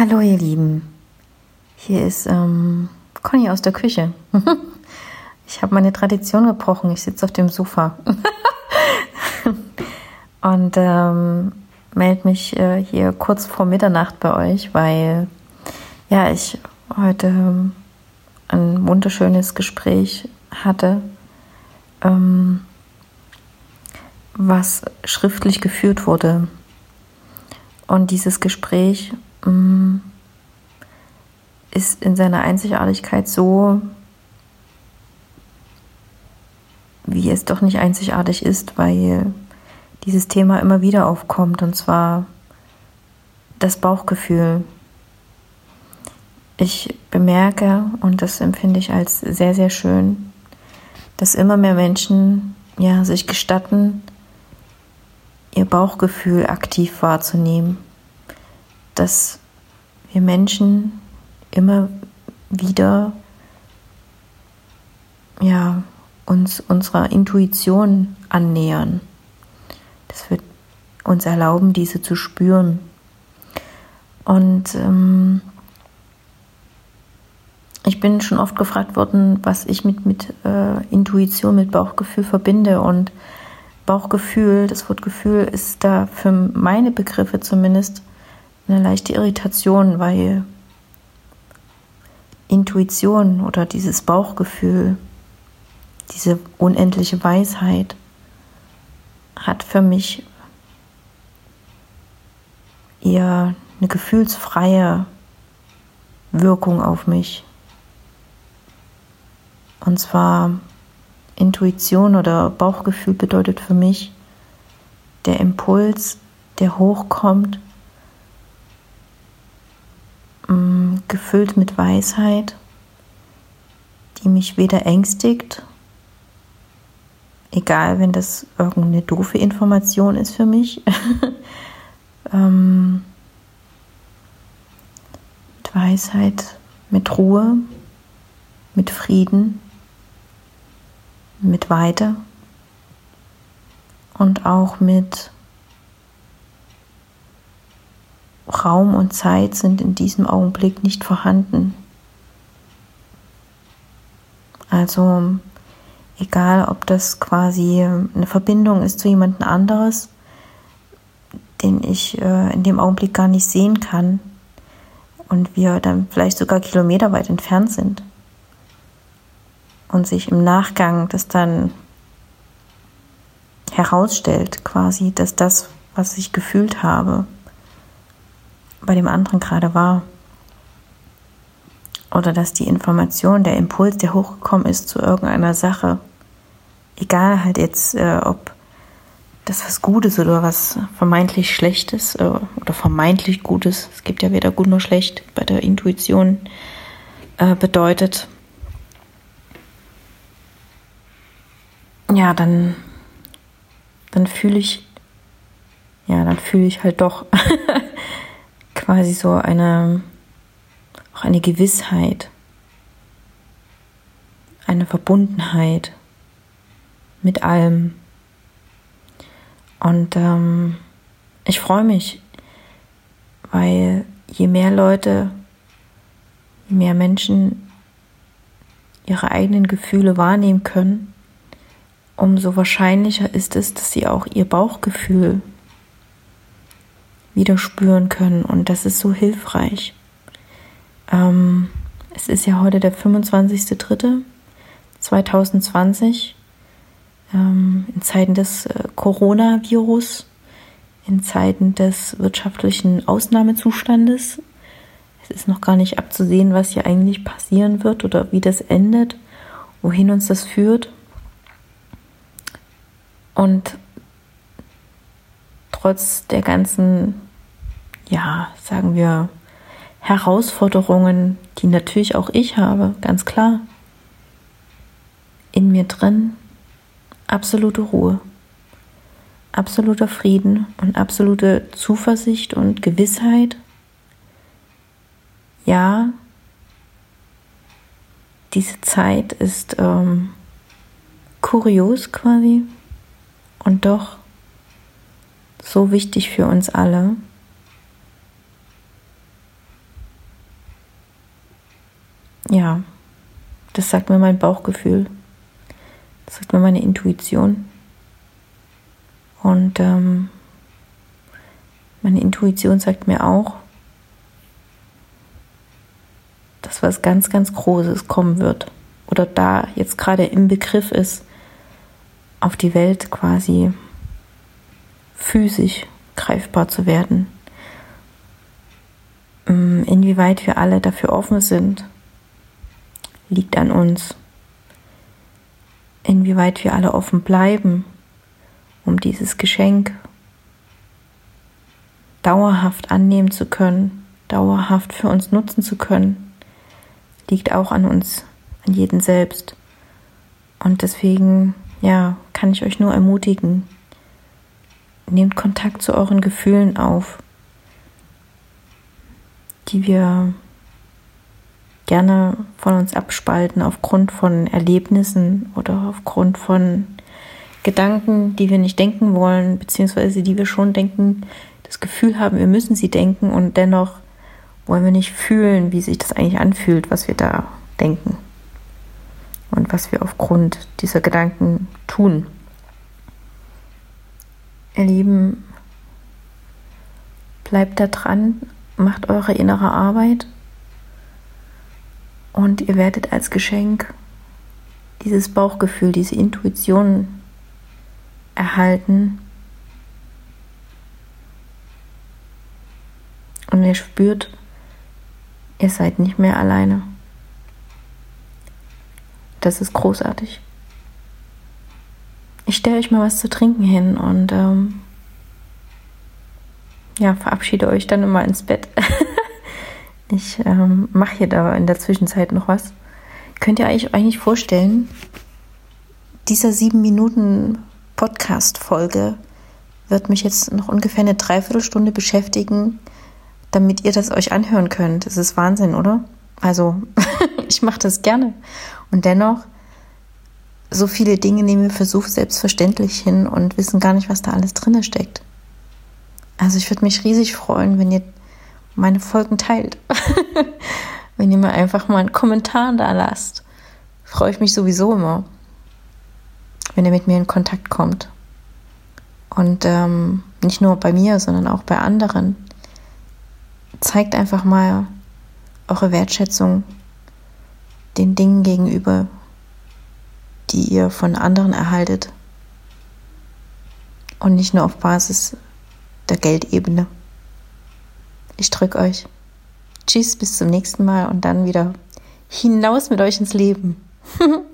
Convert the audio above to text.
Hallo ihr Lieben, hier ist ähm, Conny aus der Küche. ich habe meine Tradition gebrochen, ich sitze auf dem Sofa und ähm, melde mich äh, hier kurz vor Mitternacht bei euch, weil ja ich heute ähm, ein wunderschönes Gespräch hatte, ähm, was schriftlich geführt wurde. Und dieses Gespräch ist in seiner Einzigartigkeit so, wie es doch nicht einzigartig ist, weil dieses Thema immer wieder aufkommt, und zwar das Bauchgefühl. Ich bemerke, und das empfinde ich als sehr, sehr schön, dass immer mehr Menschen ja, sich gestatten, ihr Bauchgefühl aktiv wahrzunehmen dass wir Menschen immer wieder ja, uns unserer Intuition annähern. Dass wir uns erlauben, diese zu spüren. Und ähm, ich bin schon oft gefragt worden, was ich mit, mit äh, Intuition, mit Bauchgefühl verbinde. Und Bauchgefühl, das Wort Gefühl ist da für meine Begriffe zumindest eine leichte Irritation, weil Intuition oder dieses Bauchgefühl, diese unendliche Weisheit hat für mich eher eine gefühlsfreie Wirkung auf mich. Und zwar Intuition oder Bauchgefühl bedeutet für mich der Impuls, der hochkommt gefüllt mit Weisheit, die mich weder ängstigt, egal wenn das irgendeine doofe Information ist für mich, ähm, mit Weisheit, mit Ruhe, mit Frieden, mit Weite und auch mit Raum und Zeit sind in diesem Augenblick nicht vorhanden. Also egal, ob das quasi eine Verbindung ist zu jemand anderes, den ich äh, in dem Augenblick gar nicht sehen kann und wir dann vielleicht sogar kilometerweit entfernt sind und sich im Nachgang das dann herausstellt, quasi, dass das, was ich gefühlt habe, bei dem anderen gerade war. Oder dass die Information, der Impuls, der hochgekommen ist zu irgendeiner Sache, egal halt jetzt, äh, ob das was Gutes oder was vermeintlich Schlechtes äh, oder vermeintlich Gutes, es gibt ja weder gut noch schlecht bei der Intuition, äh, bedeutet, ja, dann, dann fühle ich, ja, dann fühle ich halt doch, quasi so eine, auch eine Gewissheit, eine Verbundenheit mit allem. Und ähm, ich freue mich, weil je mehr Leute, je mehr Menschen ihre eigenen Gefühle wahrnehmen können, umso wahrscheinlicher ist es, dass sie auch ihr Bauchgefühl wieder spüren können. Und das ist so hilfreich. Ähm, es ist ja heute der 25.03.2020, ähm, in Zeiten des äh, Coronavirus, in Zeiten des wirtschaftlichen Ausnahmezustandes. Es ist noch gar nicht abzusehen, was hier eigentlich passieren wird oder wie das endet, wohin uns das führt. Und trotz der ganzen, ja, sagen wir, Herausforderungen, die natürlich auch ich habe, ganz klar, in mir drin absolute Ruhe, absoluter Frieden und absolute Zuversicht und Gewissheit. Ja, diese Zeit ist ähm, kurios quasi und doch so wichtig für uns alle. ja, das sagt mir mein Bauchgefühl. Das sagt mir meine Intuition. Und ähm, meine Intuition sagt mir auch, dass was ganz, ganz Großes kommen wird. Oder da jetzt gerade im Begriff ist, auf die Welt quasi physisch greifbar zu werden. Ähm, inwieweit wir alle dafür offen sind, liegt an uns. Inwieweit wir alle offen bleiben, um dieses Geschenk dauerhaft annehmen zu können, dauerhaft für uns nutzen zu können, liegt auch an uns, an jeden selbst. Und deswegen, ja, kann ich euch nur ermutigen, nehmt Kontakt zu euren Gefühlen auf, die wir gerne von uns abspalten aufgrund von Erlebnissen oder aufgrund von Gedanken, die wir nicht denken wollen, beziehungsweise die wir schon denken, das Gefühl haben, wir müssen sie denken und dennoch wollen wir nicht fühlen, wie sich das eigentlich anfühlt, was wir da denken und was wir aufgrund dieser Gedanken tun. Ihr Lieben, bleibt da dran, macht eure innere Arbeit und ihr werdet als Geschenk dieses Bauchgefühl, diese Intuition erhalten. Und ihr spürt, ihr seid nicht mehr alleine. Das ist großartig. Ich stelle euch mal was zu trinken hin und ähm, ja, verabschiede euch dann immer ins Bett. Ich ähm, mache hier da in der Zwischenzeit noch was. Könnt ihr euch eigentlich vorstellen, dieser sieben Minuten Podcast-Folge wird mich jetzt noch ungefähr eine Dreiviertelstunde beschäftigen, damit ihr das euch anhören könnt. Das ist Wahnsinn, oder? Also, ich mache das gerne. Und dennoch, so viele Dinge nehmen wir für so selbstverständlich hin und wissen gar nicht, was da alles drin steckt. Also, ich würde mich riesig freuen, wenn ihr meine Folgen teilt. Wenn ihr mir einfach mal einen Kommentar da lasst, freue ich mich sowieso immer, wenn ihr mit mir in Kontakt kommt. Und ähm, nicht nur bei mir, sondern auch bei anderen. Zeigt einfach mal eure Wertschätzung den Dingen gegenüber, die ihr von anderen erhaltet. Und nicht nur auf Basis der Geldebene. Ich drücke euch. Tschüss, bis zum nächsten Mal und dann wieder hinaus mit euch ins Leben.